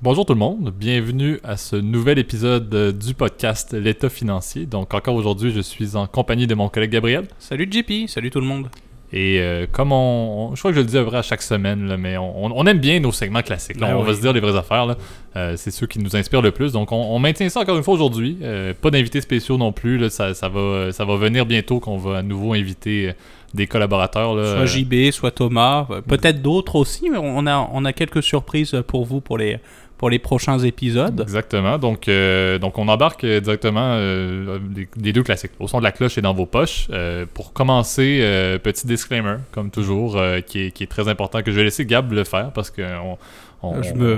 Bonjour tout le monde, bienvenue à ce nouvel épisode euh, du podcast L'État financier. Donc encore aujourd'hui, je suis en compagnie de mon collègue Gabriel. Salut JP, salut tout le monde. Et euh, comme on, je crois que je le dis à vrai à chaque semaine, là, mais on, on aime bien nos segments classiques. là. Ben on va se dire les vraies affaires. Euh, c'est ceux qui nous inspirent le plus. Donc on, on maintient ça encore une fois aujourd'hui. Euh, pas d'invités spéciaux non plus. là. Ça, ça va, ça va venir bientôt qu'on va à nouveau inviter des collaborateurs. là. Soit JB, soit Thomas, peut-être d'autres aussi, mais on a, on a quelques surprises pour vous pour les, pour les prochains épisodes. Exactement. Donc, euh, donc on embarque euh, directement euh, les, les deux classiques. Au son de la cloche et dans vos poches. Euh, pour commencer, euh, petit disclaimer, comme toujours, euh, qui, est, qui est très important, que je vais laisser Gab le faire parce que on, on, Je me-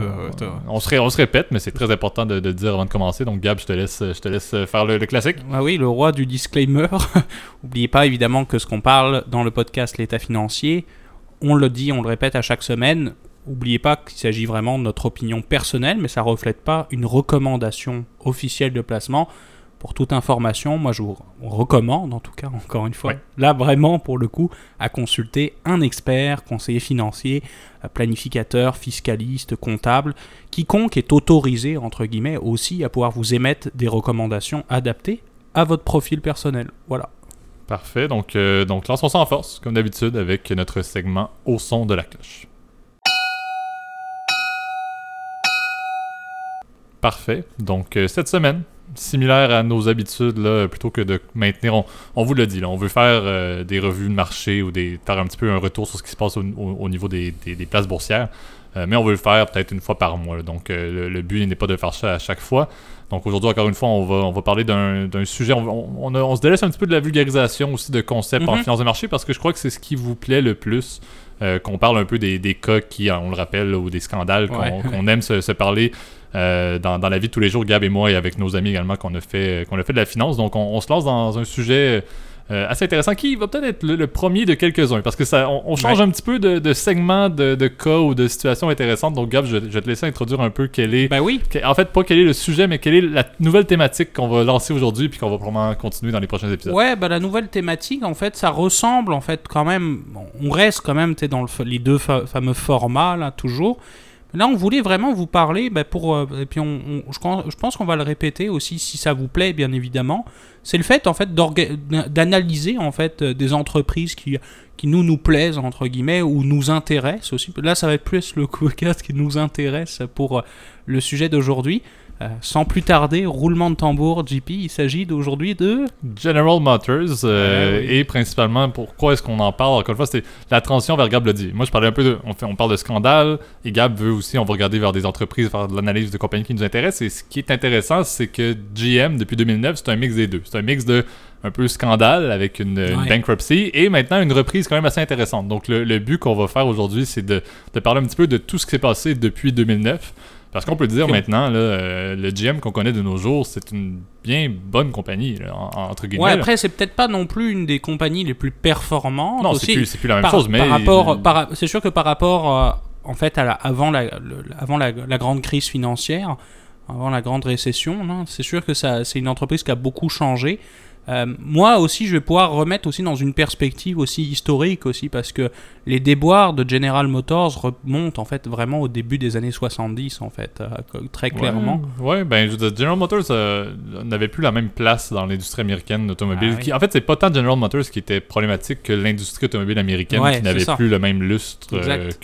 on, on se, ré- on se répète, mais c'est très important de, de le dire avant de commencer. Donc Gab, je te laisse, je te laisse faire le, le classique. Ah oui, le roi du disclaimer. N'oubliez pas évidemment que ce qu'on parle dans le podcast L'état financier, on le dit, on le répète à chaque semaine. N'oubliez pas qu'il s'agit vraiment de notre opinion personnelle, mais ça ne reflète pas une recommandation officielle de placement. Pour toute information, moi je vous recommande, en tout cas, encore une fois, Ouais. là vraiment pour le coup, à consulter un expert, conseiller financier, euh, planificateur, fiscaliste, comptable, quiconque est autorisé, entre guillemets, aussi à pouvoir vous émettre des recommandations adaptées à votre profil personnel. Voilà. Parfait. Donc, euh, donc lançons ça en force, comme d'habitude, avec notre segment au son de la cloche. Parfait. Donc, euh, cette semaine, similaire à nos habitudes, là, plutôt que de maintenir, on, on vous l'a dit, là, on veut faire euh, des revues de marché ou des, faire un petit peu un retour sur ce qui se passe au, au- au niveau des, des- des places boursières. Euh, mais on veut le faire peut-être une fois par mois. là. Donc, le, le but n'est pas de faire ça à chaque fois. Donc, aujourd'hui, encore une fois, on va, on va parler d'un sujet. On, on- se délaisse un petit peu de la vulgarisation aussi de concepts en Mhm. finance de marché parce que je crois que c'est ce qui vous plaît le plus. euh, qu'on parle un peu des, des cas qui, on le rappelle, là, ou des scandales qu'on Ouais. aime se, se parler euh, dans, dans la vie de tous les jours, Gab et moi, et avec nos amis également, qu'on a fait, qu'on a fait de la finance. Donc, on, on se lance dans un sujet euh, assez intéressant qui va peut-être être le, le premier de quelques-uns parce que ça, on, on change Ouais. un petit peu de, de segment de, de cas ou de situations intéressantes. Donc, Gab, je, je vais te laisser introduire un peu quel est. Ben oui. En fait, pas quel est le sujet, mais quelle est la nouvelle thématique qu'on va lancer aujourd'hui puis qu'on va probablement continuer dans les prochains épisodes. Ouais, bah la nouvelle thématique, en fait, ça ressemble, en fait, quand même. bon, on reste quand même, tu dans le, les deux fa- fameux formats, là, toujours. Là, on voulait vraiment vous parler, bah, pour. euh, et puis, on, je, pense- qu'on va le répéter aussi, si ça vous plaît, bien évidemment. C'est le fait, en fait, d'analyser, en fait, euh, des entreprises qui, qui nous, nous plaisent, entre guillemets, ou nous intéressent aussi. Là, ça va être plus le podcast qui nous intéresse pour euh, le sujet d'aujourd'hui. Euh, sans plus tarder, roulement de tambour, JP, il s'agit d'aujourd'hui de. General Motors euh, oui. et principalement pourquoi est-ce qu'on en parle encore une fois? C'était la transition vers Gab l'a dit moi je parlais un peu de on, fait, on parle de scandale et Gab veut aussi on va regarder vers des entreprises faire de l'analyse de compagnies qui nous intéressent et ce qui est intéressant c'est que GM depuis 2009 c'est un mix des deux c'est un mix de un peu scandale avec une, une Ouais. bankruptcy et maintenant une reprise quand même assez intéressante donc le, le but qu'on va faire aujourd'hui c'est de, de parler un petit peu de tout ce qui s'est passé depuis 2009 parce qu'on peut dire maintenant, là, euh, le GM qu'on connaît de nos jours, c'est une bien bonne compagnie, là, en- en- entre guillemets. Ouais, après, c'est peut-être pas non plus une des compagnies les plus performantes. non, c'est plus, la même par, chose, mais. par rapport, par- c'est sûr que par rapport, euh, en fait, à la, avant, la, le- avant la, la grande crise financière, avant la grande récession, c'est sûr que c'est une entreprise qui a beaucoup changé. Euh, moi aussi, je vais pouvoir remettre aussi dans une perspective aussi historique aussi, parce que les déboires de General Motors remontent en fait vraiment au début des années 70 en fait, euh, très clairement. Ouais, ouais, ben, je veux dire, General Motors euh, n'avait plus la même place dans l'industrie américaine automobile. Ah oui. qui- en fait, c'est pas tant General Motors qui était problématique que l'industrie automobile américaine Ouais, qui n'avait plus le même lustre Exact.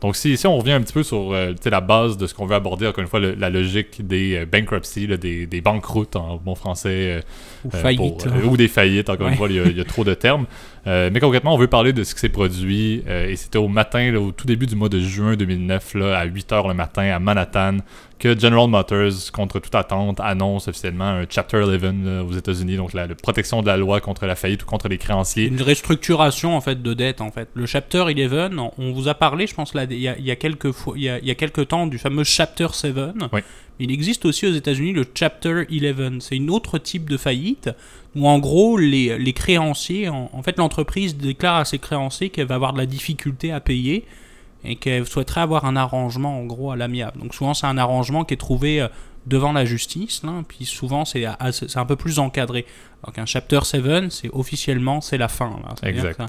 Donc, si, si on revient un petit peu sur euh, la base de ce qu'on veut aborder, encore une fois, le- la logique des euh, bankruptcies, là, des, des banqueroutes en bon français. euh, Ou faillite. pour- euh, ou des faillites, encore une fois, il y, a, il y a trop de termes. Euh, mais concrètement, on veut parler de ce qui s'est produit. euh, et c'était au matin, là, au tout début du mois de juin 2009, là, à 8h le matin, à Manhattan, que General Motors, contre toute attente, annonce officiellement un Chapter 11 là, aux États-Unis, donc la, la protection de la loi contre la faillite ou contre les créanciers. Une restructuration en fait de dette en fait. Le chapter 11, on- vous a parlé, je pense là, il y a, il y a quelques fois, il y a, il y a quelques temps du fameux chapter 7. Oui. Il existe aussi aux États-Unis le chapter 11. C'est une autre type de faillite où en gros les, les créanciers, en, en fait l'entreprise déclare à ses créanciers qu'elle va avoir de la difficulté à payer et qu'elle souhaiterait avoir un arrangement en gros à l'amiable. Donc souvent c'est un arrangement qui est trouvé euh, devant la justice, là, puis souvent c'est un peu plus encadré. Alors qu'un chapter 7, c'est officiellement c'est la fin. Là. Exact.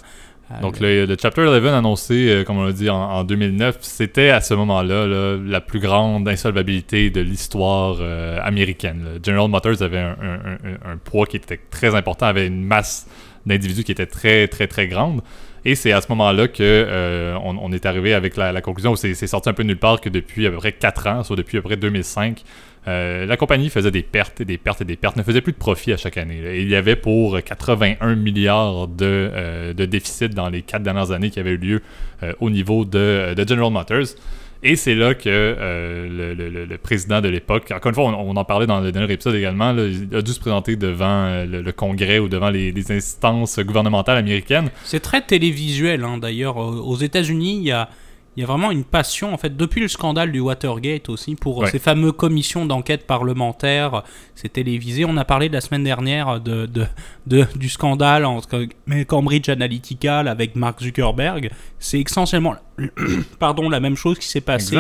Donc le, le Chapter 11 annoncé, euh, comme on l'a dit, en, en 2009, c'était à ce moment-là là, la plus grande insolvabilité de l'histoire euh, américaine. là. General Motors avait un, un- un- un poids qui était très important, avait une masse d'individus qui était très très très grande. Et c'est à ce moment-là que euh, on, on est arrivé avec la, la conclusion c'est sorti un peu de nulle part que depuis à peu près 4 ans, soit depuis à peu près 2005, euh, la compagnie faisait des pertes et des pertes et des pertes, ne faisait plus de profit à chaque année. il y avait pour 81 milliards de, euh, déficit dans les 4 dernières années qui avaient eu lieu euh, au niveau de, General Motors. Et c'est là que euh, le, président de l'époque, encore une fois, on, en parlait dans le dernier épisode également, il a dû se présenter devant le, Congrès ou devant les, instances gouvernementales américaines. C'est très télévisuel, hein, d'ailleurs. Aux États-Unis, il y a, il y a vraiment une passion, en fait, depuis le scandale du Watergate aussi, pour Ouais. ces fameuses commissions d'enquête parlementaire. C'est télévisé. On a parlé la semaine dernière de, de, de- du scandale entre Cambridge Analytica avec Mark Zuckerberg. C'est essentiellement pardon, la même chose qui s'est passée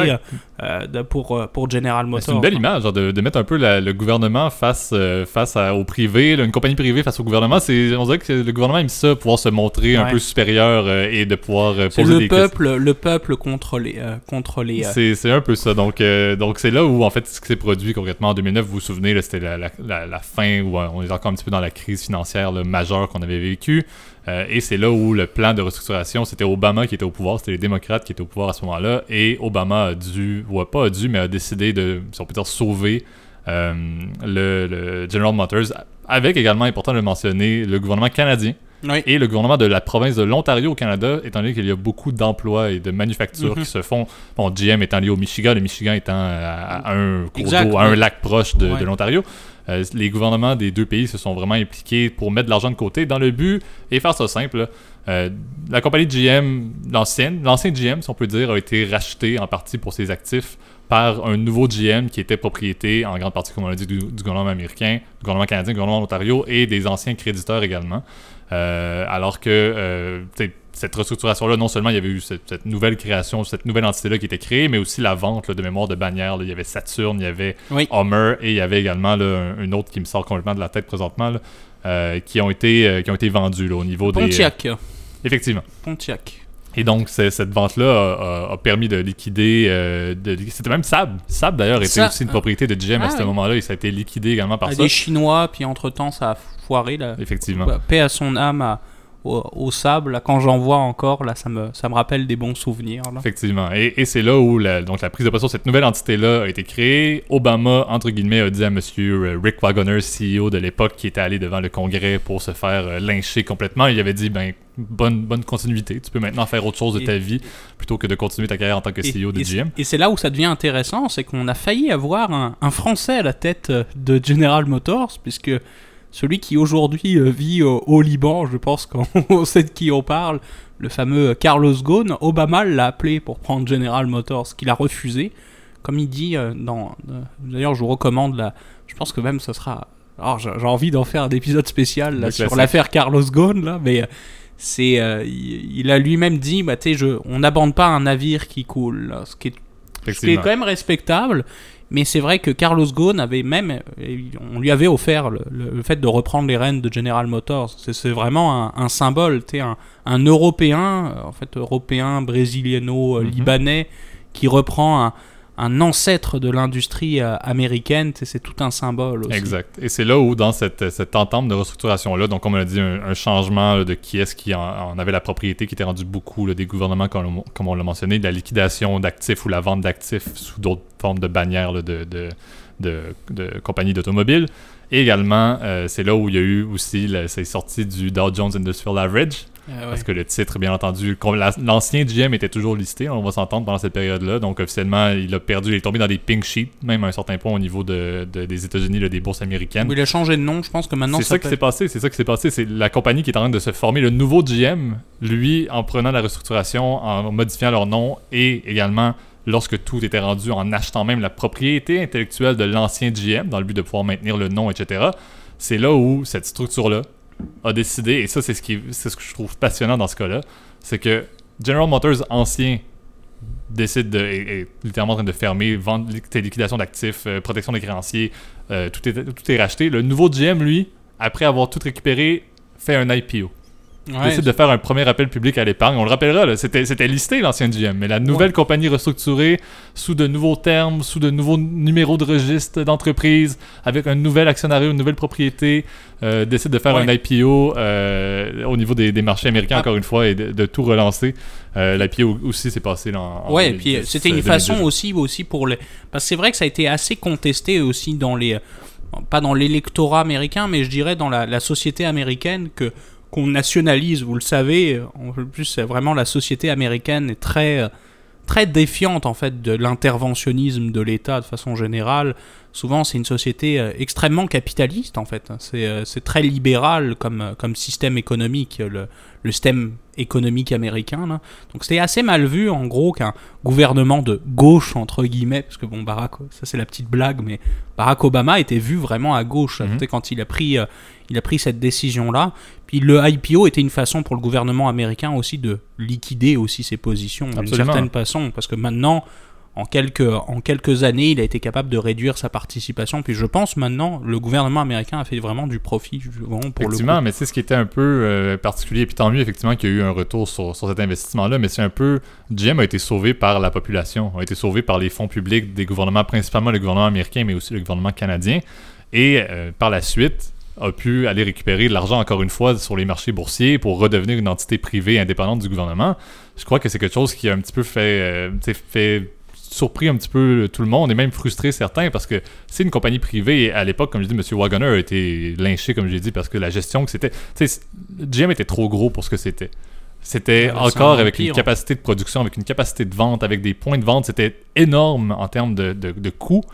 euh, de- pour, euh, pour General Motors. C'est une belle image genre, de, de mettre un peu la- le gouvernement face, euh, face à- au privé, là, une compagnie privée face au gouvernement. On dirait que le gouvernement aime ça, pouvoir se montrer un peu supérieur euh, et de pouvoir euh, poser le des questions. peuple, le peuple contre les, euh, contre les, euh, C'est, un peu ça. Donc, euh, donc c'est là où, en fait, ce qui s'est produit concrètement en 2009, vous vous souvenez, c'était la, la- fin où euh, on est encore un petit peu dans la crise financière là, majeure qu'on avait vécue. Euh, et c'est là où le plan de restructuration, c'était Obama qui était au pouvoir, c'était les démocrates qui étaient au pouvoir à ce moment-là. Et Obama a dû, ou pas a dû, mais a décidé de, si on peut dire, sauver euh, le, le General Motors, avec également, important de mentionner, le gouvernement canadien Oui. et le gouvernement de la province de l'Ontario au Canada, étant donné qu'il y a beaucoup d'emplois et de manufactures Mhm. qui se font. Bon, GM étant lié au Michigan, le Michigan étant à, à un cours d'eau, à un lac proche de, l'Ontario. Euh, les gouvernements des deux pays se sont vraiment impliqués pour mettre de l'argent de côté dans le but, et faire ça simple, euh, la compagnie GM, l'ancienne, l'ancien GM, si on peut dire, a été racheté en partie pour ses actifs par un nouveau GM qui était propriété en grande partie, comme on l'a dit, du, du gouvernement américain, du gouvernement canadien, du gouvernement de l'Ontario et des anciens créditeurs également. Euh, alors que euh, cette restructuration-là, non seulement il y avait eu cette, cette nouvelle création, cette nouvelle entité-là qui était créée, mais aussi la vente là, de mémoire de bannières. là. Il y avait Saturn, il y avait Oui. Homer et il y avait également là, un, une autre qui me sort complètement de la tête présentement, euh, qui, ont été, euh, qui ont été vendus là, au niveau des... Pontiac. Effectivement. Pontiac. Et donc, cette vente-là a, permis de liquider. euh, C'était même Saab. Saab, d'ailleurs, était Ça- aussi une propriété de GM à Ah ce oui. moment-là et ça a été liquidé également par Ah, ça. des Chinois, puis entre-temps, ça a foiré. Là. Effectivement. Paix à son âme à- au, au sable. Là, quand j'en vois encore, là, ça me, ça me rappelle des bons souvenirs. Là. Effectivement. Et, et c'est là où la, donc la prise de possession de cette nouvelle entité-là a été créée. Obama, entre guillemets, a dit à monsieur euh, Rick Wagoner, CEO de l'époque, qui était allé devant le Congrès pour se faire euh, lyncher complètement, il avait dit ben bonne, bonne continuité. Tu peux maintenant faire autre chose de Et- ta vie plutôt que de continuer ta carrière en tant que Et- CEO de GM. et c'est là où ça devient intéressant, c'est qu'on a failli avoir un, un Français à la tête euh, de General Motors, puisque celui qui aujourd'hui euh, vit au, au Liban, je pense qu'on sait de qui on parle, le fameux Carlos Ghosn, Obama l'a appelé pour prendre General Motors, qu'il a refusé. Comme il dit euh, dans... euh, D'ailleurs, je vous recommande, la, je pense que même ce sera... Alors, j'ai envie d'en faire un épisode spécial là, sur l'affaire Carlos Ghosn, là, mais... euh, c'est, euh, il, a lui-même dit, bah, je- on n'abande pas un navire qui coule, là, ce qui est ce qui est quand même respectable. Mais c'est vrai que Carlos Ghosn avait même, on lui avait offert le, le- fait de reprendre les rênes de General Motors. C'est c'est vraiment un, un symbole, un, un Européen, euh, en fait Européen, brésiliano, euh, Mhm. libanais, qui reprend un, un ancêtre de l'industrie euh, américaine. C'est tout un symbole aussi. Exact. Et c'est là où, dans cette, cette entente de restructuration-là, donc comme on a dit, un, changement de qui est-ce qui en, avait la propriété, qui était rendu beaucoup des gouvernements, comme, comme on l'a mentionné, de la liquidation d'actifs ou la vente d'actifs sous d'autres formes de bannières de, de, de, compagnies d'automobiles. Et également, euh, c'est là où il y a eu aussi, la- c'est sorti du Dow Jones Industrial Average, Ouais. parce que le titre, bien entendu, l'ancien GM était toujours listé, on va s'entendre pendant cette période-là. Donc officiellement, il a perdu, il est tombé dans des pink sheets, même à un certain point au niveau de, de- des États-Unis, des bourses américaines. Il a changé de nom, je pense que maintenant C'est ça qui s'appelle- s'est passé, c'est ça qui s'est passé. C'est la compagnie qui est en train de se former. Le nouveau GM, lui, en prenant la restructuration, en modifiant leur nom et également lorsque tout était rendu en achetant même la propriété intellectuelle de l'ancien GM dans le but de pouvoir maintenir le nom, etc. C'est là où cette structure-là a décidé, et ça c'est ce, qui, c'est ce que je trouve passionnant dans ce cas-là, c'est que General Motors ancien décide de, est, littéralement en train de fermer, vendre, liquidation d'actifs, euh, protection des créanciers, euh, tout, est, tout est racheté. Le nouveau GM, lui, après avoir tout récupéré, fait un IPO. Ouais, décide de faire un premier appel public à l'épargne. On le rappellera, c'était, listé l'ancien GM, mais la nouvelle compagnie restructurée sous de nouveaux termes, sous de nouveaux numéros de registre d'entreprise, avec un nouvel actionnariat, une nouvelle propriété, euh, décide de faire Ouais. un IPO euh, au niveau des, des marchés américains, Ah. encore une fois, et de, de tout relancer. Euh, L'IPO aussi s'est passé dans. en Ouais, et puis 2010, c'était une 2012. façon aussi, aussi pour les. Parce que c'est vrai que ça a été assez contesté aussi dans les. Pas dans l'électorat américain, mais je dirais dans la, la société américaine que qu'on nationalise, vous le savez. En plus, c'est vraiment la société américaine est très très défiante en fait de l'interventionnisme de l'État de façon générale. Souvent, c'est une société euh, extrêmement capitaliste en fait. C'est euh, très libéral comme, euh, comme système économique, le, le système économique américain. là. Donc c'était assez mal vu en gros qu'un gouvernement de gauche entre guillemets, parce que bon Barack, ça c'est la petite blague, mais Barack Obama était vu vraiment à gauche tu sais, quand il a pris euh, il a pris cette décision là. Puis le IPO était une façon pour le gouvernement américain aussi de liquider aussi ses positions d'une certaine façon, parce que maintenant en quelques, en quelques années, il a été capable de réduire sa participation. Puis je pense maintenant, le gouvernement américain a fait vraiment du profit vraiment, pour le Effectivement, coup. mais sais, ce qui était un peu euh, particulier, puis tant mieux effectivement qu'il y a eu un retour sur, sur cet investissement-là, mais c'est un peu. GM a été sauvé par la population, a été sauvé par les fonds publics des gouvernements, principalement le gouvernement américain, mais aussi le gouvernement canadien, et euh, par la suite a pu aller récupérer de l'argent encore une fois sur les marchés boursiers pour redevenir une entité privée indépendante du gouvernement. Je crois que c'est quelque chose qui a un petit peu fait, euh, fait surpris un petit peu tout le monde et même frustré certains parce que c'est une compagnie privée et à l'époque, comme je dis, M. Wagoner a été lynché, comme j'ai dit, parce que la gestion que c'était. Tu sais, GM était trop gros pour ce que c'était. C'était encore avec une empire. capacité de production, avec une capacité de vente, avec des points de vente. C'était énorme en termes de, de, de coûts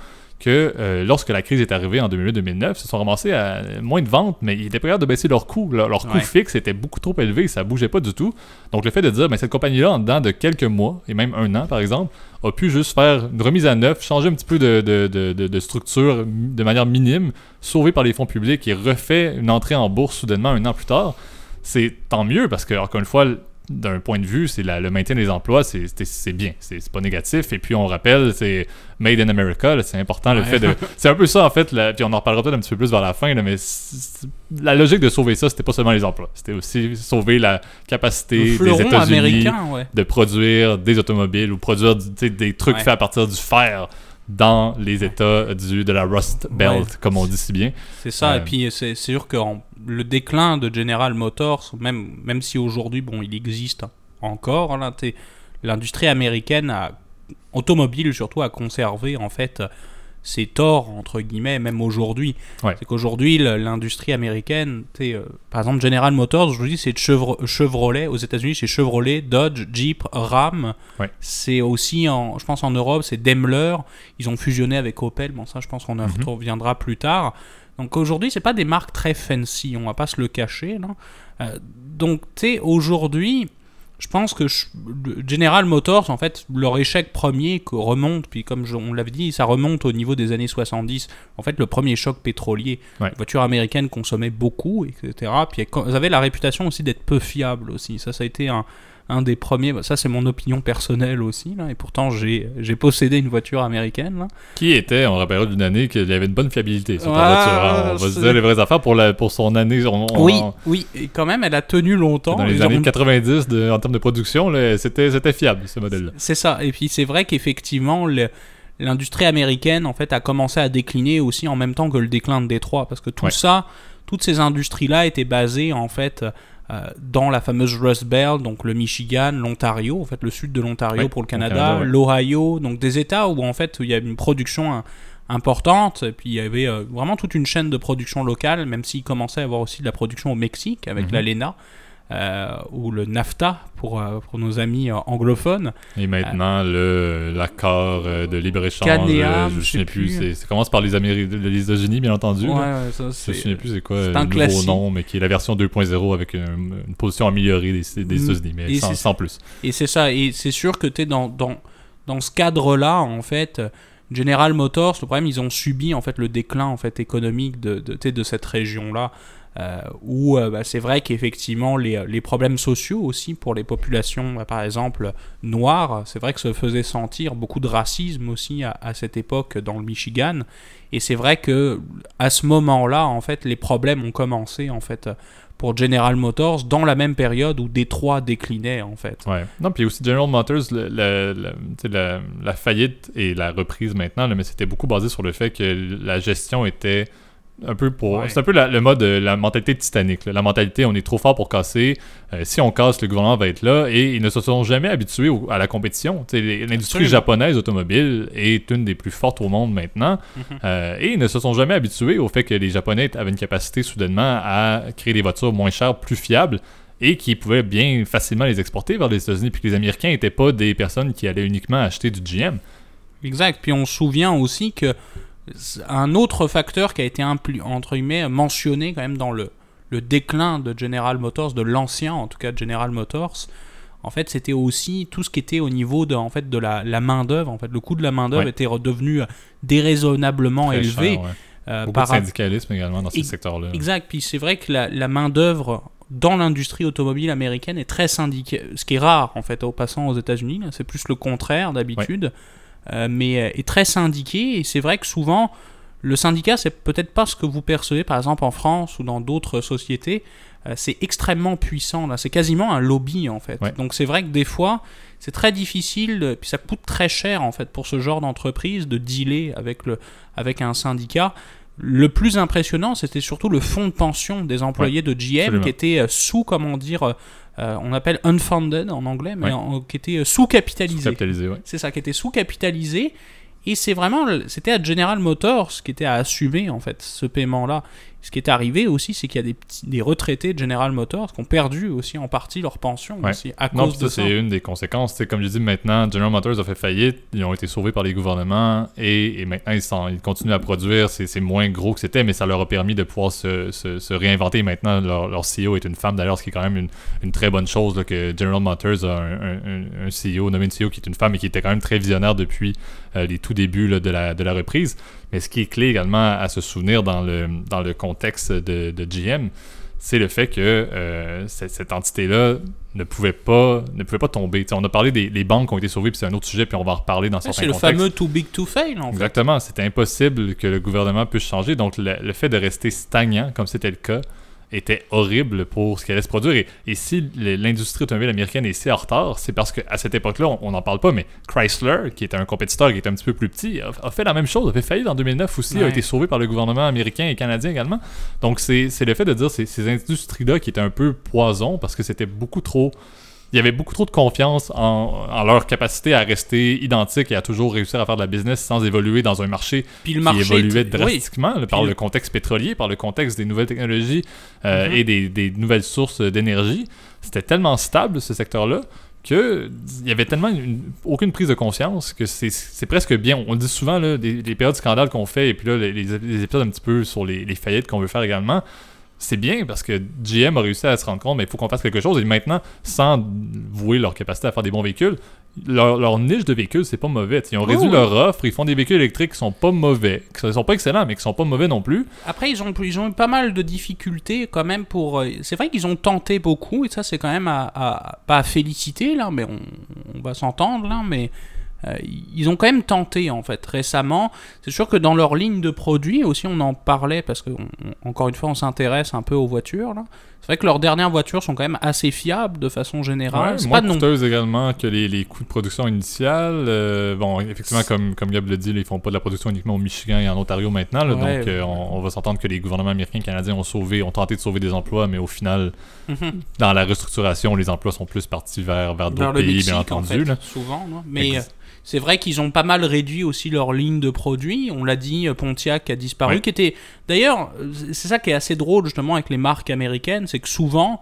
que euh, lorsque la crise est arrivée en 2008-2009, ils se sont ramassés à moins de ventes, mais ils étaient pas capables de baisser leurs coûts. Leur, leur coût Ouais. fixe était beaucoup trop élevé, ça bougeait pas du tout. Donc le fait de dire, ben, cette compagnie-là, en dedans de quelques mois, et même un an par exemple, a pu juste faire une remise à neuf, changer un petit peu de, de, de, de- de structure de manière minime, sauvé par les fonds publics et refait une entrée en bourse soudainement un an plus tard, c'est tant mieux parce que, encore une fois, d'un point de vue, c'est le maintien des emplois, c'est- bien, c'est pas négatif. Et puis on rappelle, c'est Made in America, c'est important le Ouais. fait de. C'est un peu ça en fait, là, puis on en reparlera peut-être un petit peu plus vers la fin, là, mais la logique de sauver ça, c'était pas seulement les emplois, c'était aussi sauver la capacité des États-Unis ouais. de produire des automobiles ou produire des trucs Ouais. faits à partir du fer dans les États du, de la Rust Belt, Ouais. comme on dit si bien. C'est ça, Euh, et puis c'est sûr que en- le déclin de General Motors, même, même si aujourd'hui, bon, il existe encore, t'es- l'industrie américaine a, automobile surtout a conservé en fait ses torts entre guillemets même aujourd'hui Ouais. c'est qu'aujourd'hui l'industrie américaine euh, par exemple General Motors je vous dis c'est Chevro- Chevrolet aux États-Unis c'est Chevrolet Dodge Jeep Ram Ouais. c'est aussi en je pense en Europe c'est Daimler ils ont fusionné avec Opel bon ça je pense qu'on en Mhm. reviendra plus tard donc aujourd'hui c'est pas des marques très fancy on va pas se le cacher là. Euh, donc tu sais aujourd'hui je pense que je- General Motors, en fait, leur échec premier que remonte, puis comme je- on l'avait dit, ça remonte au niveau des années 70. En fait, le premier choc pétrolier, Ouais. les voitures américaines consommaient beaucoup, etc. Puis elles avaient la réputation aussi d'être peu fiables aussi. Ça, ça a été un, un des premiers. bah, Ça, c'est mon opinion personnelle aussi. Là, et pourtant, j'ai j'ai possédé une voiture américaine. Là. Qui était, on rappellera d'une année qu'il avait une bonne fiabilité sur ta Ouais, voiture. hein. On va se dire les vraies affaires pour, la, pour son année. on- on- Oui, oui. Et quand même, elle a tenu longtemps. Dans les années ont- 90, de- en termes de production, là, c'était c'était fiable ce modèle-là. C'est ça. Et puis c'est vrai qu'effectivement, le- l'industrie américaine en fait a commencé à décliner aussi en même temps que le déclin de Détroit, parce que tout Ouais. ça, toutes ces industries-là étaient basées en fait dans la fameuse Rust Belt, donc le Michigan, l'Ontario, en fait le sud de l'Ontario Ouais, pour le Canada, ouais. l'Ohio, donc des États où en fait il y a une production importante, et puis il y avait euh, vraiment toute une chaîne de production locale, même s'il commençait à avoir aussi de la production au Mexique avec Mhm. l'ALENA. Euh, ou le NAFTA pour, euh, pour nos amis euh, anglophones. Et maintenant, le l'accord de libre-échange, euh, je souviens sais plus, plus. ça commence par les, Améri- les États-Unis, bien entendu. Ouais, ça, Je c'est- souviens plus c'est quoi le nouveau classique. nom, mais qui est la version 2.0 avec une, une position améliorée des, des Mm. États-Unis, mais sans, sans plus. Et c'est ça, et c'est sûr que tu es dans, dans, dans ce cadre-là, en fait, General Motors, le problème, ils ont subi en fait le déclin en fait économique de, de, sais, de cette région-là. Euh, où euh, bah, c'est vrai qu'effectivement les, les problèmes sociaux aussi pour les populations, bah, par exemple noires, c'est vrai que se faisait sentir beaucoup de racisme aussi à, cette époque dans le Michigan. Et c'est vrai que à ce moment-là, en fait, les problèmes ont commencé en fait pour General Motors dans la même période où Détroit déclinait en fait. Ouais. Non, puis aussi General Motors, la, la faillite et la reprise maintenant, mais c'était beaucoup basé sur le fait que la gestion était un peu pour. Ouais. C'est un peu la- le mode, euh, la mentalité de Titanic. là. La mentalité, on est trop fort pour casser. Euh, si on casse, le gouvernement va être là. Et ils ne se sont jamais habitués au- à la compétition. L'industrie japonaise automobile est une des plus fortes au monde maintenant. Mhm. Euh, et ils ne se sont jamais habitués au fait que les Japonais avaient une capacité soudainement à créer des voitures moins chères, plus fiables et qui pouvaient bien facilement les exporter vers les États-Unis. Puis que les Américains n'étaient pas des personnes qui allaient uniquement acheter du GM. Exact. Puis on se souvient aussi que un autre facteur qui a été entre guillemets mentionné quand même dans le, le déclin de General Motors, de l'ancien en tout cas de General Motors. En fait, c'était aussi tout ce qui était au niveau de, en fait, de la, la main d'œuvre. En fait, le coût de la main d'œuvre Ouais. était redevenu déraisonnablement Très élevé. cher, ouais. euh, par de syndicalisme également dans ces Ex- secteurs-là. Exact. Puis c'est vrai que la, la main d'œuvre dans l'industrie automobile américaine est très syndiquée, ce qui est rare en fait au passant aux États-Unis. C'est plus le contraire d'habitude, mais euh, est très syndiquée. Et c'est vrai que souvent le syndicat c'est peut-être pas ce que vous percevez par exemple en France ou dans d'autres sociétés. Euh, c'est extrêmement puissant là. C'est quasiment un lobby en fait. Ouais. Donc c'est vrai que des fois c'est très difficile, puis ça coûte très cher en fait pour ce genre d'entreprise de dealer avec le avec un syndicat. Le plus impressionnant, c'était surtout le fonds de pension des employés de GM absolument. qui était euh, sous, comment dire, euh, on appelle unfunded en anglais, mais Ouais. en- qui était euh, sous-capitalisé. Capitalisé, ouais. C'est ça, qui était sous-capitalisé. Et c'est vraiment, c'était à General Motors qui était à assumer en fait ce paiement-là. Ce qui est arrivé aussi, c'est qu'il y a des, petits, des retraités de General Motors qui ont perdu aussi en partie leur pension Ouais. aussi à Non, cause de ça, c'est une des conséquences. Tu sais, comme je dis, maintenant, General Motors a fait faillite. Ils ont été sauvés par les gouvernements et, et maintenant, ils, s'en- ils continuent à produire. C'est moins gros que c'était, mais ça leur a permis de pouvoir se, se- se réinventer. Maintenant, leur, leur CEO est une femme, d'ailleurs, ce qui est quand même une, une très bonne chose là, que General Motors a un, un- un- un CEO, nommé une CEO qui est une femme et qui était quand même très visionnaire depuis euh, les tout débuts là, de, la, de la reprise. Mais ce qui est clé également à se souvenir dans le, dans le contexte de, de GM, c'est le fait que euh, cette, cette entité-là ne pouvait pas, ne pouvait pas tomber. On a parlé des les banques qui ont été sauvées, puis c'est un autre sujet, puis on va en reparler dans certains c'est le contextes. fameux too big to fail en fait. Exactement, c'était impossible que le gouvernement puisse changer. Donc le, le fait de rester stagnant, comme c'était le cas, était horrible pour ce qui allait se produire. Et, et si l'industrie automobile américaine est si en retard, c'est parce qu'à cette époque-là, on n'en parle pas, mais Chrysler, qui était un compétiteur qui était un petit peu plus petit, a, a fait la même chose, a fait faillite en 2009 aussi, a été sauvé par le gouvernement américain et canadien également. Donc c'est c'est le fait de dire ces, ces industries-là qui étaient un peu poison parce que c'était beaucoup trop il y avait beaucoup trop de confiance en, en leur capacité à rester identiques et à toujours réussir à faire de la business sans évoluer dans un marché Puis le qui évoluait était- drastiquement par le le- contexte pétrolier, par le contexte des nouvelles technologies euh, Mhm. et des, des nouvelles sources d'énergie. C'était tellement stable ce secteur-là que il y avait tellement une- aucune prise de conscience que c'est- presque bien. On dit souvent là, des, des périodes de scandale qu'on fait et puis là les, les- les épisodes un petit peu sur les, les faillites qu'on veut faire également. C'est bien parce que GM a réussi à se rendre compte, mais il faut qu'on fasse quelque chose. Et maintenant, sans vouer leur capacité à faire des bons véhicules, leur, leur niche de véhicules, c'est pas mauvais. T'sais, Ils ont Oh, réduit leur offre, ils font des véhicules électriques qui sont pas mauvais, qui sont pas excellents, mais qui sont pas mauvais non plus. Après, ils ont, ils ont eu pas mal de difficultés quand même pour. euh, C'est vrai qu'ils ont tenté beaucoup, et ça, c'est quand même à, à- pas à féliciter, là, mais on, on va s'entendre, là, mais. Euh, ils ont quand même tenté en fait récemment. C'est sûr que dans leur ligne de produits aussi, on en parlait parce que on- encore une fois, on s'intéresse un peu aux voitures. C'est vrai que leurs dernières voitures sont quand même assez fiables de façon générale. Ouais, c'est moins pas non coûteuses également que les, les coûts de production initiales. Euh, bon, effectivement, comme, comme Gab l'a dit, ils font pas de la production uniquement au Michigan et en Ontario maintenant. là, Ouais. donc, euh, on, on va s'entendre que les gouvernements américains et canadiens ont sauvé, ont tenté de sauver des emplois, mais au final, Mhm. dans la restructuration, les emplois sont plus partis vers, vers vers d'autres le pays, Mexique, bien en entendu. fait, là. souvent. là. Mais Ex- euh, c'est vrai qu'ils ont pas mal réduit aussi leur ligne de produits. On l'a dit, euh, Pontiac a disparu, qui était d'ailleurs, c'est ça qui est assez drôle justement avec les marques américaines, c'est que souvent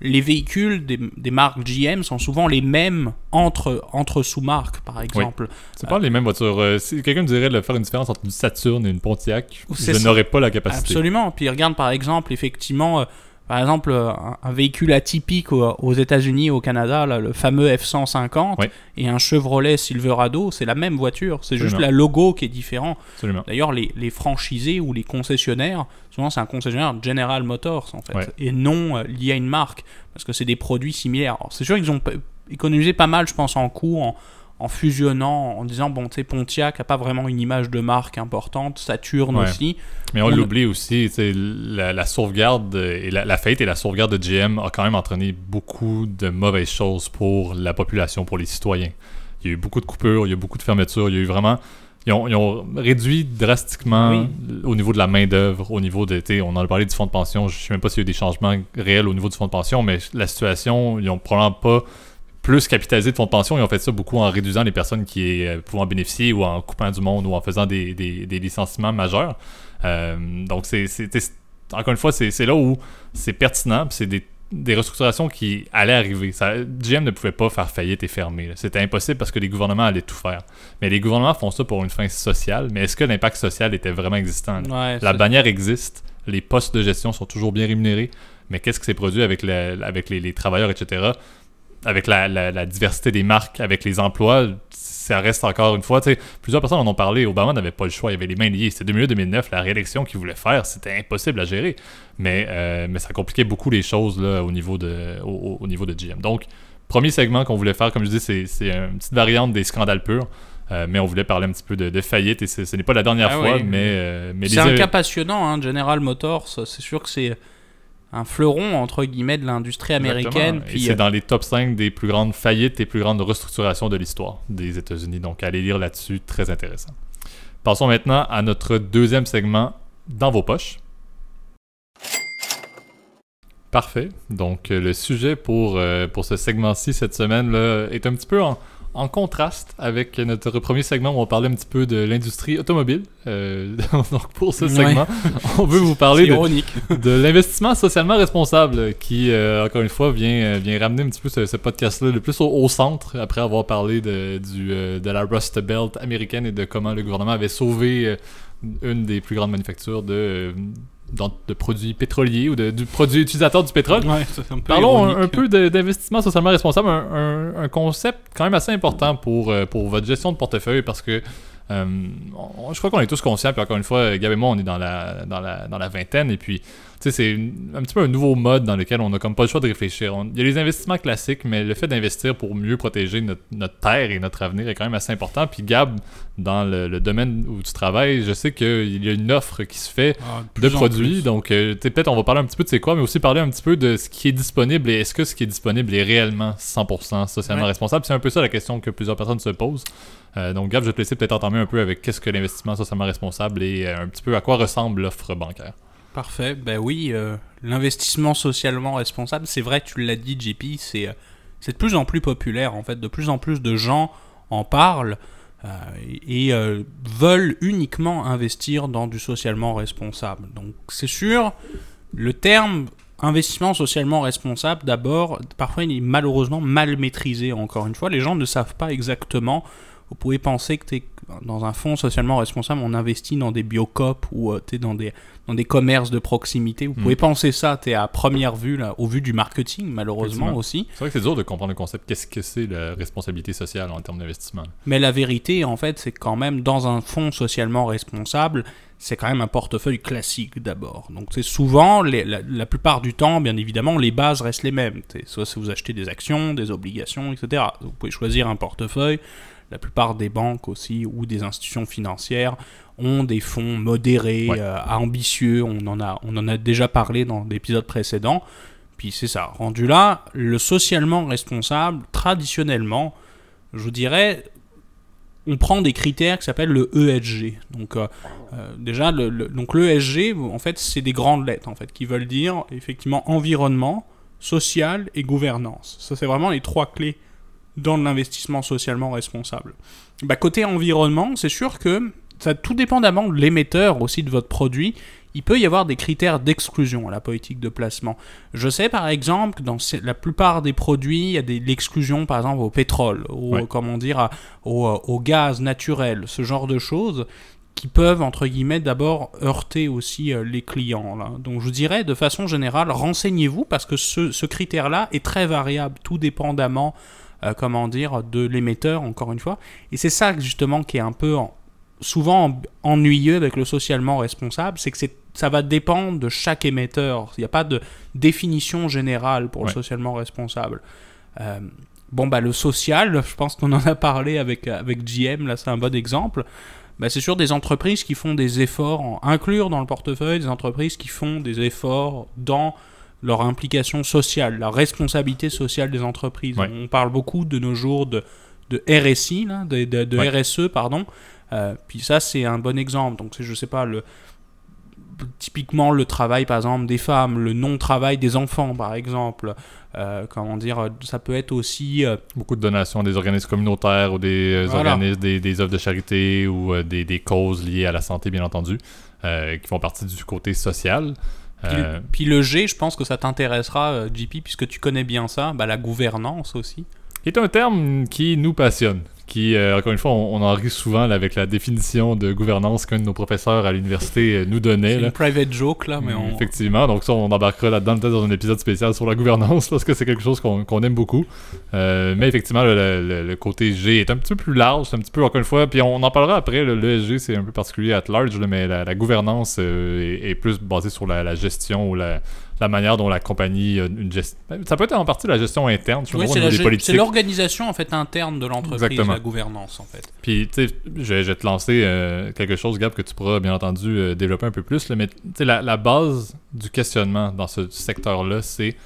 les véhicules des, des marques GM sont souvent les mêmes entre entre sous-marques, par exemple. C'est pas les mêmes voitures. Euh, si quelqu'un me dirait de faire une différence entre une Saturn et une Pontiac, je n'aurais pas la capacité. Absolument. Puis regarde par exemple, effectivement, euh, par exemple, euh, un, un véhicule atypique aux, aux États-Unis, au Canada, là, le fameux F-150, Ouais. et un Chevrolet Silverado, c'est la même voiture. C'est juste la logo qui est différent. D'ailleurs, les, les franchisés ou les concessionnaires, souvent c'est un concessionnaire General Motors en fait, Ouais. et non euh, lié à une marque, parce que c'est des produits similaires. C'est sûr qu'ils ont économisé pas mal, je pense, en coût, en, en fusionnant, en disant, bon, tu sais, Pontiac a pas vraiment une image de marque importante, Saturn Ouais. aussi. Mais on On- l'oublie aussi, tu sais, la, la sauvegarde euh, et la, la faillite et la sauvegarde de GM a quand même entraîné beaucoup de mauvaises choses pour la population, pour les citoyens. Il y a eu beaucoup de coupures, il y a eu beaucoup de fermetures, il y a eu vraiment. Ils ont, ils ont réduit drastiquement Oui. au niveau de la main-d'œuvre, au niveau de. On en a parlé du fonds de pension, je sais même pas s'il y a eu des changements réels au niveau du fonds de pension, mais la situation, ils ont probablement pas plus capitalisé de fonds de pension. Ils ont fait ça beaucoup en réduisant les personnes qui euh, pouvaient en bénéficier ou en coupant du monde ou en faisant des, des- des licenciements majeurs. Euh, donc, c'est, encore une fois, c'est, là où c'est pertinent. c'est des, des restructurations qui allaient arriver. Ça, GM ne pouvait pas faire faillite et fermer. C'était impossible parce que les gouvernements allaient tout faire. Mais les gouvernements font ça pour une fin sociale. Mais est-ce que l'impact social était vraiment existant? Ouais, La bannière existe, les postes de gestion sont toujours bien rémunérés, mais qu'est-ce qui s'est produit avec, la- avec les, les travailleurs, etc., avec la, la- la diversité des marques, avec les emplois, ça reste encore une fois, tu sais, plusieurs personnes en ont parlé, Obama n'avait pas le choix, il avait les mains liées, c'était 2008-2009, la réélection qu'il voulait faire, c'était impossible à gérer, mais, euh, mais ça compliquait beaucoup les choses là, au, niveau de, au, au- au niveau de GM. Donc, premier segment qu'on voulait faire, comme je dis, c'est, c'est une petite variante des scandales purs, euh, mais on voulait parler un petit peu de, de faillite, et ce n'est pas la dernière Ah fois, oui. mais, euh, mais C'est les- un cas passionnant, hein, General Motors. C'est sûr que c'est un fleuron, entre guillemets, de l'industrie américaine. Puis, c'est euh, dans les top 5 des plus grandes faillites et plus grandes restructurations de l'histoire des États-Unis. Donc, allez lire là-dessus, très intéressant. Passons maintenant à notre deuxième segment, Dans vos poches. Parfait. Donc, euh, le sujet pour, euh, pour ce segment-ci cette semaine là, est un petit peu en, en contraste avec notre premier segment où on parlait un petit peu de l'industrie automobile. Euh, donc, pour ce Ouais. segment, on veut vous parler de, l'investissement socialement responsable qui, euh, encore une fois, vient, euh, vient ramener un petit peu ce, ce podcast-là le plus au, au centre après avoir parlé de, du, euh, de la Rust Belt américaine et de comment le gouvernement avait sauvé une des plus grandes manufactures de, dans- de produits pétroliers ou de, du produit utilisateur du pétrole. Ouais, un peu Parlons un, peu d'investissement socialement responsable, un, un- un concept quand même assez important pour, euh, pour votre gestion de portefeuille parce que euh, on- je crois qu'on est tous conscients, puis encore une fois, Gab et moi, on est dans la, dans la, dans la vingtaine, et puis, sais, c'est un petit peu un nouveau mode dans lequel on a comme pas le choix de réfléchir. Il y a les investissements classiques, mais le fait d'investir pour mieux protéger notre, notre terre et notre avenir est quand même assez important. Puis Gab, dans le, le domaine où tu travailles, je sais qu'il y a une offre qui se fait Ah, de produits. Donc, euh, peut-être on va parler un petit peu de c'est quoi, mais aussi parler un petit peu de ce qui est disponible et est-ce que ce qui est disponible est réellement 100% socialement Ouais. responsable. C'est un peu ça la question que plusieurs personnes se posent. Euh, donc, Gab, je vais te laisser peut-être entamer un peu avec qu'est-ce que l'investissement socialement responsable et euh, un petit peu à quoi ressemble l'offre bancaire. Parfait. Ben oui, euh, l'investissement socialement responsable, c'est vrai, tu l'as dit, JP, c'est euh, c'est de plus en plus populaire en fait. De plus en plus de gens en parlent euh, et veulent uniquement investir dans du socialement responsable. Donc c'est sûr, le terme investissement socialement responsable, d'abord, parfois il est malheureusement mal maîtrisé. Encore une fois, les gens ne savent pas exactement. Vous pouvez penser que tu es dans un fonds socialement responsable, on investit dans des biocopes ou es dans des, dans des commerces de proximité. Vous Mm. pouvez penser ça, es à première vue, là, au vu du marketing, malheureusement aussi. C'est vrai que c'est dur de comprendre le concept. Qu'est-ce que c'est la responsabilité sociale en termes d'investissement? Mais la vérité, en fait, c'est quand même, dans un fonds socialement responsable, c'est quand même un portefeuille classique d'abord. Donc, c'est souvent, les- la, la plupart du temps, bien évidemment, les bases restent les mêmes. Soit si vous achetez des actions, des obligations, etc. Vous pouvez choisir un portefeuille. La plupart des banques aussi ou des institutions financières ont des fonds modérés, Ouais. euh, ambitieux. On en, a, on en a déjà parlé dans l'épisode précédent. Puis c'est ça. Rendu là, le socialement responsable, traditionnellement, je vous dirais, on prend des critères qui s'appellent le ESG. Donc euh, euh, déjà, le, le- donc l'ESG, en fait, c'est des grandes lettres en fait qui veulent dire effectivement environnement, social et gouvernance. Ça, c'est vraiment les trois clés dans l'investissement socialement responsable. Bah, côté environnement, c'est sûr que ça, tout dépendamment de l'émetteur aussi de votre produit, il peut y avoir des critères d'exclusion à la politique de placement. Je sais par exemple que dans la plupart des produits, il y a de l'exclusion par exemple au pétrole, au, comment dire, au, au, gaz naturel, ce genre de choses qui peuvent, entre guillemets, d'abord heurter aussi euh, les clients. Là. Donc je vous dirais, de façon générale, renseignez-vous parce que ce, ce critère-là est très variable, tout dépendamment, euh, comment dire, de l'émetteur, encore une fois. Et c'est ça, justement, qui est un peu souvent ennuyeux avec le socialement responsable, c'est que ça va dépendre de chaque émetteur. Il n'y a pas de définition générale pour le socialement responsable. Euh, bon, bah, le social, je pense qu'on en a parlé avec, avec GM, là c'est un bon exemple bah, c'est sur des entreprises qui font des efforts, en inclure dans le portefeuille des entreprises qui font des efforts dans leur implication sociale, la responsabilité sociale des entreprises. On parle beaucoup de nos jours de, de RSI, de, de, RSE, pardon. Euh, puis ça, c'est un bon exemple. Donc, je sais pas, le, typiquement le travail par exemple des femmes, le non-travail des enfants par exemple. Euh, comment dire, ça peut être aussi... Euh, Beaucoup de donations à des organismes communautaires ou des organismes, des, des, œuvres de charité ou des, des, causes liées à la santé bien entendu, qui font partie du côté social. Puis, puis, le G, je pense que ça t'intéressera, JP, puisque tu connais bien ça, bah, la gouvernance aussi. Est un terme qui nous passionne qui, euh, encore une fois, on, en rit souvent avec la définition de gouvernance qu'un de nos professeurs à l'université euh, nous donnait. C'est une private joke, là, mais on... Effectivement, donc ça, on embarquera là-dedans peut-être dans un épisode spécial sur la gouvernance, parce que c'est quelque chose qu'on aime beaucoup. Euh, mais effectivement, le, côté G est un petit peu plus large, c'est un petit peu, encore une fois, puis on, en parlera après, le, l'ESG, c'est un peu particulier à large, mais la, gouvernance est, plus basée sur la, gestion ou la la manière dont la compagnie une gestion. Ça peut être en partie la gestion interne, oui, c'est l'organisation en fait interne de l'entreprise, la gouvernance en fait. Puis tu sais, je, vais te lancer euh, quelque chose, Gab, que tu pourras bien entendu euh, développer un peu plus. mais la, la base du questionnement dans ce secteur-là, c'est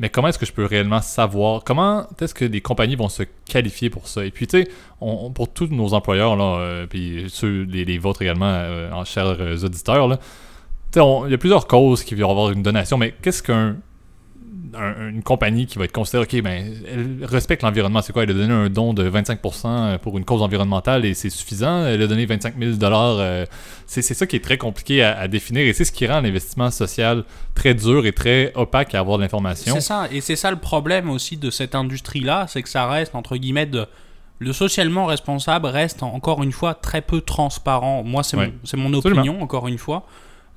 mais comment est-ce que je peux réellement savoir comment est-ce que des compagnies vont se qualifier pour ça? Et puis tu sais pour tous nos employeurs là euh, puis ceux les, les vôtres également en chers auditeurs là il y a plusieurs causes qui vont avoir une donation, mais qu'est-ce qu'un une compagnie qui va être considérée, ok, ben, elle respecte l'environnement, c'est quoi? Elle a donné un don de 25% pour une cause environnementale et c'est suffisant? Elle a donné 25 000 euh, C'est ça qui est très compliqué à, définir et c'est ce qui rend l'investissement social très dur et très opaque à avoir de l'information. C'est ça, et c'est ça le problème aussi de cette industrie-là, c'est que ça reste, entre guillemets, de, le socialement responsable reste encore une fois très peu transparent. Moi, c'est mon, opinion, encore une fois.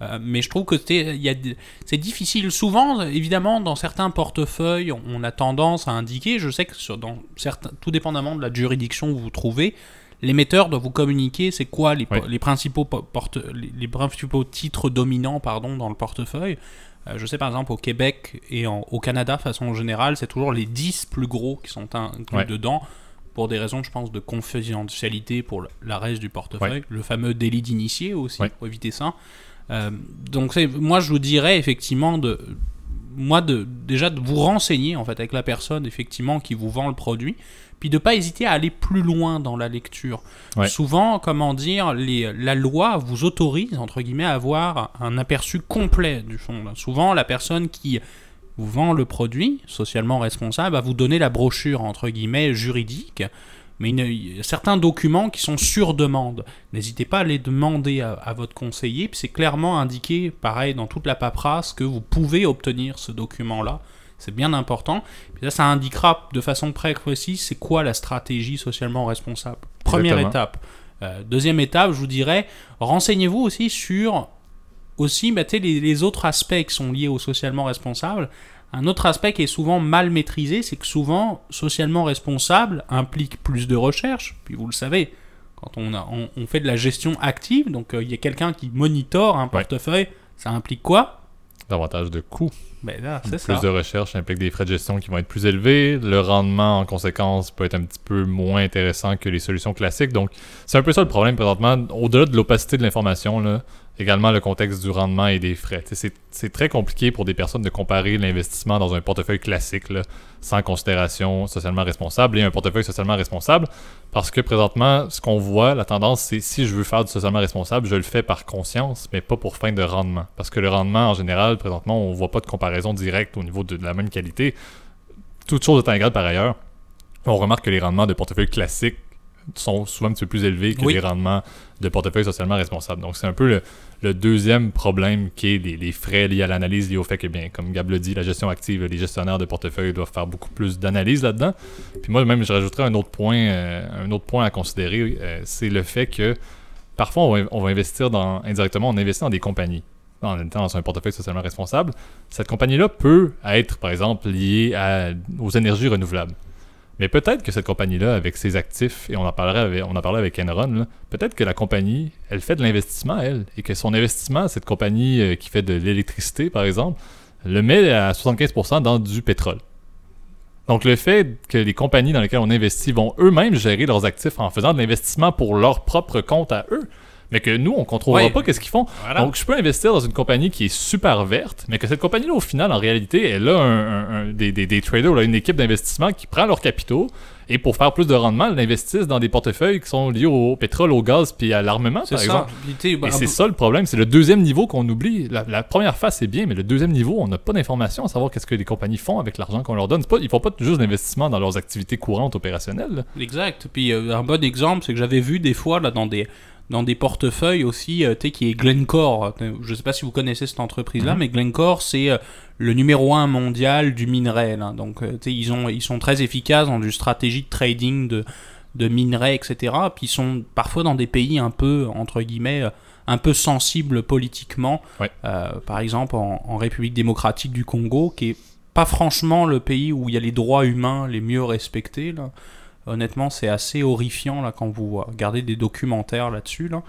Euh, mais je trouve que c'est difficile. Souvent, évidemment, dans certains portefeuilles, on a tendance à indiquer, je sais que dans certains, tout dépendamment de la juridiction où vous vous trouvez, l'émetteur doit vous communiquer c'est quoi les, les, principaux porte, les, principaux titres dominants pardon, dans le portefeuille. Euh, je sais par exemple au Québec et au Canada, façon générale, c'est toujours les 10 plus gros qui sont inclus dedans pour des raisons, je pense, de confidentialité pour la reste du portefeuille. Le fameux délit d'initié aussi, pour éviter ça. Euh, donc moi je vous dirais effectivement de moi de déjà de vous renseigner en fait avec la personne effectivement qui vous vend le produit puis de pas hésiter à aller plus loin dans la lecture. Souvent, comment dire, les, la loi vous autorise entre guillemets à avoir un aperçu complet du fond. Souvent, la personne qui vous vend le produit socialement responsable va vous donner la brochure entre guillemets juridique mais il y a certains documents qui sont sur demande. N'hésitez pas à les demander à, votre conseiller, puis c'est clairement indiqué, pareil, dans toute la paperasse, que vous pouvez obtenir ce document-là. C'est bien important. Puis là, ça indiquera de façon très précise c'est quoi la stratégie socialement responsable. Première étape. Euh, deuxième étape, je vous dirais, renseignez-vous aussi sur aussi bah, les, les autres aspects qui sont liés au socialement responsable. Un autre aspect qui est souvent mal maîtrisé, c'est que souvent, socialement responsable implique plus de recherche. Puis vous le savez, quand on, a, on, fait de la gestion active, donc euh, il y a quelqu'un qui monitore un portefeuille, ça implique quoi? Davantage de coûts. Ben là, plus de recherche implique des frais de gestion qui vont être plus élevés. Le rendement, en conséquence, peut être un petit peu moins intéressant que les solutions classiques. Donc, c'est un peu ça le problème présentement. Au-delà de l'opacité de l'information, là, également le contexte du rendement et des frais. C'est très compliqué pour des personnes de comparer l'investissement dans un portefeuille classique, sans considération socialement responsable, et un portefeuille socialement responsable, parce que présentement, ce qu'on voit, la tendance, c'est si je veux faire du socialement responsable, je le fais par conscience, mais pas pour fin de rendement. Parce que le rendement, en général, présentement, on ne voit pas de comparaison directe au niveau de, la même qualité. Toute chose étant égale par ailleurs, on remarque que les rendements de portefeuille classiques sont souvent un petit peu plus élevés que Oui. les rendements de portefeuille socialement responsable. Donc, c'est un peu le, le deuxième problème qui est les, les frais liés à l'analyse liés au fait que, bien, comme Gab le dit, la gestion active, les gestionnaires de portefeuille doivent faire beaucoup plus d'analyse là-dedans. Puis moi, même, je rajouterais un autre point, euh, un autre point à considérer, euh, c'est le fait que parfois, on va, on va investir dans, indirectement, on investit dans des compagnies en même temps dans un portefeuille socialement responsable, cette compagnie-là peut être, par exemple, liée à- aux énergies renouvelables. Mais peut-être que cette compagnie-là, avec ses actifs, et on en on en parlait avec Enron, peut-être que la compagnie, elle fait de l'investissement, elle, et que son investissement, cette compagnie euh, qui fait de l'électricité, par exemple, le met à 75% dans du pétrole. Donc le fait que les compagnies dans lesquelles on investit vont eux-mêmes gérer leurs actifs en faisant de l'investissement pour leur propre compte à eux, mais que nous, on contrôlera Ouais. pas qu'est-ce qu'ils font. Voilà. Donc, je peux investir dans une compagnie qui est super verte, mais que cette compagnie-là, au final, en réalité, elle a un- un- un- des, des- des traders, là, une équipe d'investissement qui prend leurs capitaux et pour faire plus de rendement, elle investissent dans des portefeuilles qui sont liés au pétrole, au gaz puis à l'armement, C'est par ça. exemple. Puis, sais, bah, Et c'est ça le problème, c'est le deuxième niveau qu'on oublie. La, la première phase, c'est bien, mais le deuxième niveau, on n'a pas d'informations à savoir qu'est-ce que les compagnies font avec l'argent qu'on leur donne. Pas, ils font pas juste d'investissement dans leurs activités courantes opérationnelles. là. Exact. Puis euh, un bon exemple, c'est que j'avais vu des fois là dans des dans des portefeuilles aussi, euh, tu sais, qui est Glencore. Je sais pas si vous connaissez cette entreprise-là, Mhm. mais Glencore, c'est euh, le numéro un mondial du minerai. là. Donc, euh, tu sais, ils, ont, ils sont très efficaces dans du stratégie de trading de, de minerais, etc. Puis ils sont parfois dans des pays un peu, entre guillemets, un peu sensibles politiquement. Ouais. Euh, par exemple, en, en République démocratique du Congo, qui est pas franchement le pays où il y a les droits humains les mieux respectés. Là. Honnêtement, c'est assez horrifiant là, quand vous regardez des documentaires là-dessus. Là.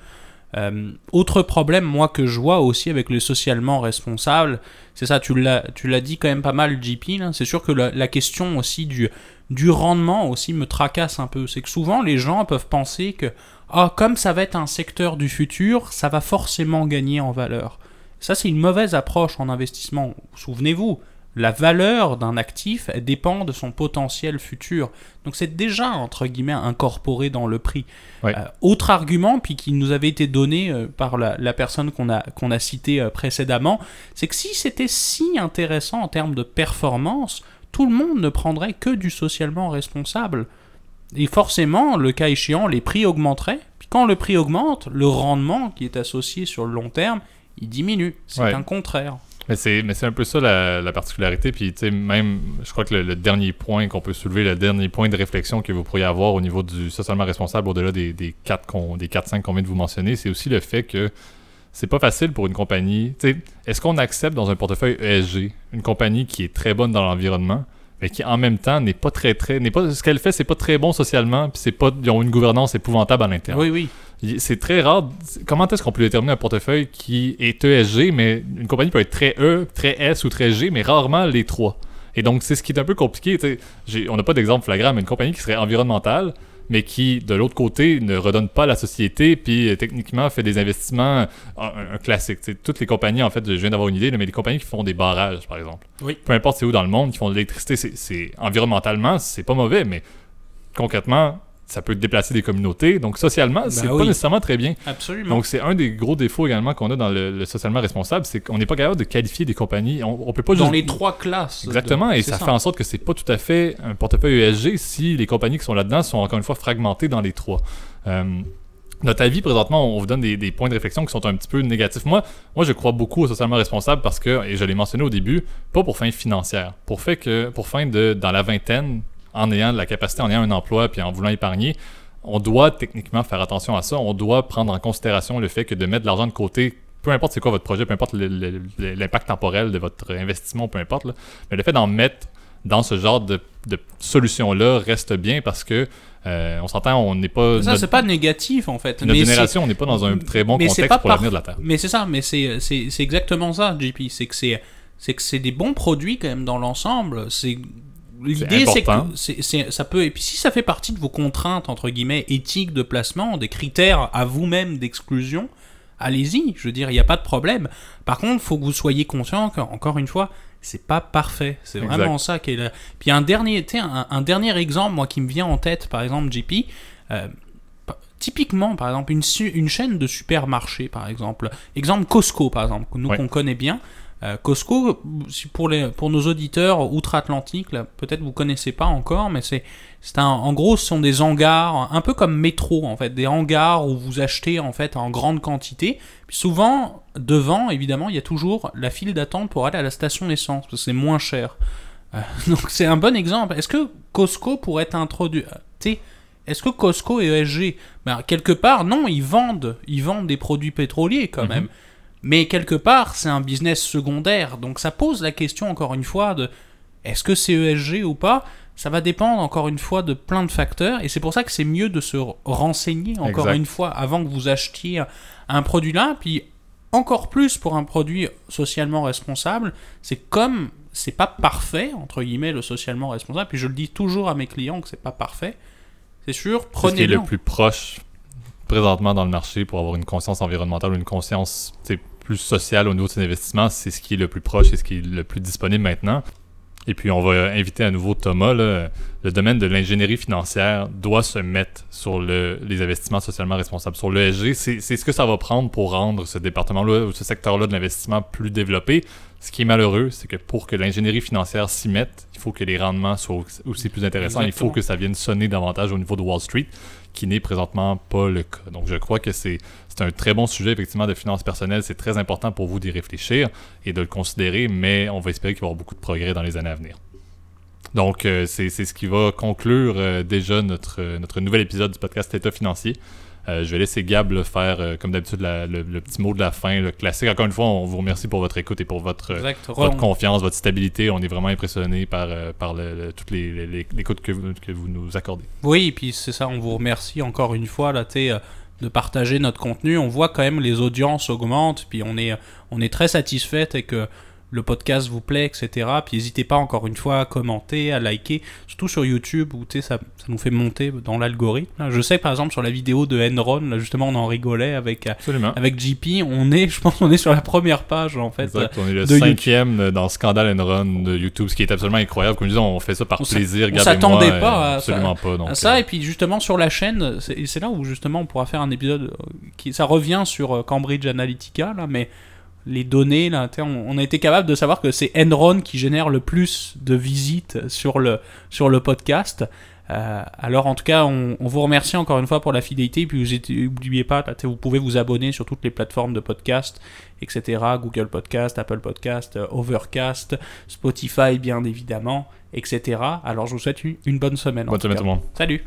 Euh, autre problème, moi, que je vois aussi avec le socialement responsable, c'est ça, tu l'as, dit quand même pas mal, JP. C'est sûr que la, la question aussi du, du rendement aussi me tracasse un peu. C'est que souvent, les gens peuvent penser que, ah, comme ça va être un secteur du futur, ça va forcément gagner en valeur. Ça, c'est une mauvaise approche en investissement. Souvenez-vous, la valeur d'un actif dépend de son potentiel futur. Donc c'est déjà, entre guillemets, incorporé dans le prix. Euh, autre argument, puis qui nous avait été donné euh, par la, la personne qu'on a, qu'on a citée euh, précédemment, c'est que si c'était si intéressant en termes de performance, tout le monde ne prendrait que du socialement responsable. Et forcément, le cas échéant, les prix augmenteraient. Puis quand le prix augmente, le rendement qui est associé sur le long terme, il diminue. C'est Ouais. un contraire. Mais c'est, un peu ça la, la particularité. Puis, tu sais, même, je crois que le, dernier point qu'on peut soulever, le dernier point de réflexion que vous pourriez avoir au niveau du socialement responsable, au-delà des, des 4 qu'on, des 4-5 qu'on vient de vous mentionner, c'est aussi le fait que c'est pas facile pour une compagnie. Tu sais, est-ce qu'on accepte dans un portefeuille ESG une compagnie qui est très bonne dans l'environnement, mais qui en même temps n'est pas très, très. Pas, ce qu'elle fait, c'est pas très bon socialement, puis pas, ils ont une gouvernance épouvantable à l'interne. Oui, oui. C'est très rare. Comment est-ce qu'on peut déterminer un portefeuille qui est ESG, mais une compagnie peut être très E, très S ou très G, mais rarement les trois? Et donc, c'est ce qui est un peu compliqué. On n'a pas d'exemple flagrant, mais une compagnie qui serait environnementale, mais qui, de l'autre côté, ne redonne pas à la société, puis euh, techniquement fait des investissements, un, classique. Toutes les compagnies, en fait, je viens d'avoir une idée, là, mais les compagnies qui font des barrages, par exemple. Oui. Peu importe c'est où dans le monde, qui font de l'électricité, c'est environnementalement, c'est pas mauvais, mais concrètement, ça peut déplacer des communautés. Donc, socialement, c'est pas nécessairement très bien. Absolument. Donc, c'est un des gros défauts également qu'on a dans le, le socialement responsable, c'est qu'on n'est pas capable de qualifier des compagnies. On, on peut pas dans juste. les trois classes. de- Exactement, et ça, fait en sorte que c'est pas tout à fait un portefeuille ESG si les compagnies qui sont là-dedans sont encore une fois fragmentées dans les trois. Euh, notre avis, présentement, on vous donne des, des points de réflexion qui sont un petit peu négatifs. Moi, moi, je crois beaucoup au socialement responsable parce que, et je l'ai mentionné au début, pas pour fin financière, pour fait que, pour fin de, dans la vingtaine, en ayant de la capacité, en ayant un emploi, puis en voulant épargner, on doit techniquement faire attention à ça. On doit prendre en considération le fait que de mettre de l'argent de côté, peu importe c'est quoi votre projet, peu importe l'impact temporel de votre investissement, peu importe, là, mais le fait d'en mettre dans ce genre de, de solution-là reste bien parce que euh, on s'entend, on n'est pas. Ça, notre- c'est pas négatif en fait. notre mais génération, on n'est pas dans un très bon mais contexte pas pour par- l'avenir de la Terre. Mais c'est ça, mais c'est exactement ça, JP. C'est que c'est c'est que c'est des bons produits quand même dans l'ensemble. C'est l'idée, c'est que ça peut et puis si ça fait partie de vos contraintes entre guillemets éthiques de placement, des critères à vous-même d'exclusion, allez-y. Je veux dire, il n'y a pas de problème. Par contre, faut que vous soyez conscient qu'encore une fois, c'est pas parfait. C'est vraiment ça qui est là. Puis un dernier, un, un dernier exemple, moi qui me vient en tête, par exemple, JP. euh, Typiquement, par exemple, une, une chaîne de supermarchés, par exemple. Exemple Costco, par exemple, que nous Ouais. qu'on connaît bien. Euh, Costco, pour, les, pour nos auditeurs outre-Atlantique, peut-être vous connaissez pas encore, mais c'est, en gros, ce sont des hangars, un peu comme métro en fait, des hangars où vous achetez en fait en grande quantité. Puis souvent, devant, évidemment, il y a toujours la file d'attente pour aller à la station d'essence, parce que c'est moins cher. Euh, donc c'est un bon exemple. Est-ce que Costco pourrait être introduit euh, Est-ce que Costco et ESG, ben, quelque part, non, ils vendent, ils vendent des produits pétroliers quand Mhm. même. Mais quelque part, c'est un business secondaire. Donc ça pose la question encore une fois de est-ce que c'est ESG ou pas? Ça va dépendre encore une fois de plein de facteurs. Et c'est pour ça que c'est mieux de se renseigner encore Exact. une fois avant que vous achetiez un produit là. Puis encore plus pour un produit socialement responsable, c'est comme c'est pas parfait entre guillemets le socialement responsable. Puis je le dis toujours à mes clients que c'est pas parfait. C'est sûr, C'est ce qui est le plus proche présentement dans le marché pour avoir une conscience environnementale une conscience plus sociale au niveau de ses investissements. C'est ce qui est le plus proche et ce qui est le plus disponible maintenant. Et puis, on va inviter à nouveau Thomas. là. le domaine de l'ingénierie financière doit se mettre sur le- les investissements socialement responsables. Sur l'ESG, c'est ce que ça va prendre pour rendre ce département-là ou ce secteur-là de l'investissement plus développé. Ce qui est malheureux, c'est que pour que l'ingénierie financière s'y mette, il faut que les rendements soient aussi plus intéressants. Il faut que ça vienne sonner davantage au niveau de Wall Street, qui n'est présentement pas le cas. Donc, je crois que c'est un très bon sujet, effectivement, de finances personnelles. C'est très important pour vous d'y réfléchir et de le considérer, mais on va espérer qu'il va y avoir beaucoup de progrès dans les années à venir. Donc, euh, c'est c'est ce qui va conclure euh, déjà notre, euh, notre nouvel épisode du podcast État financier. Euh, je vais laisser Gab là, faire, euh, comme d'habitude, le, le petit mot de la fin, le classique. Encore une fois, on vous remercie pour votre écoute et pour votre, euh, votre confiance, votre stabilité. On est vraiment impressionné par, euh, par le, le- toutes les, l'écoute que vous, que vous nous accordez. Oui, et puis c'est ça, on vous remercie encore une fois là, de partager notre contenu. On voit quand même les audiences augmentent, puis on est, on est très satisfait et que le podcast vous plaît, etc. Puis n'hésitez pas encore une fois à commenter, à liker, surtout sur YouTube où tu sais, ça, ça nous fait monter dans l'algorithme. Je sais que par exemple sur la vidéo de Enron, là, justement on en rigolait avec, euh, Absolument. avec JP, on est, je pense on est sur la première page en fait. Exact. On est le de cinquième dans Scandal and Run de YouTube, ce qui est absolument incroyable. Comme je disais, on fait ça par On plaisir. on s'attendait moi, pas euh, à ça. Pas. Donc, Ah, ça euh, et puis justement sur la chaîne c'est là où justement on pourra faire un épisode euh, qui ça revient sur euh, Cambridge Analytica là mais les données là on, a été capable de savoir que c'est Enron qui génère le plus de visites sur le sur le podcast. Euh, alors en tout cas on, on vous remercie encore une fois pour la fidélité. Et puis vous n'oubliez pas là, vous pouvez vous abonner sur toutes les plateformes de podcast etc Google Podcast Apple Podcast euh, Overcast Spotify bien évidemment etc alors je vous souhaite une, une bonne semaine bonne semaine tout le monde. Salut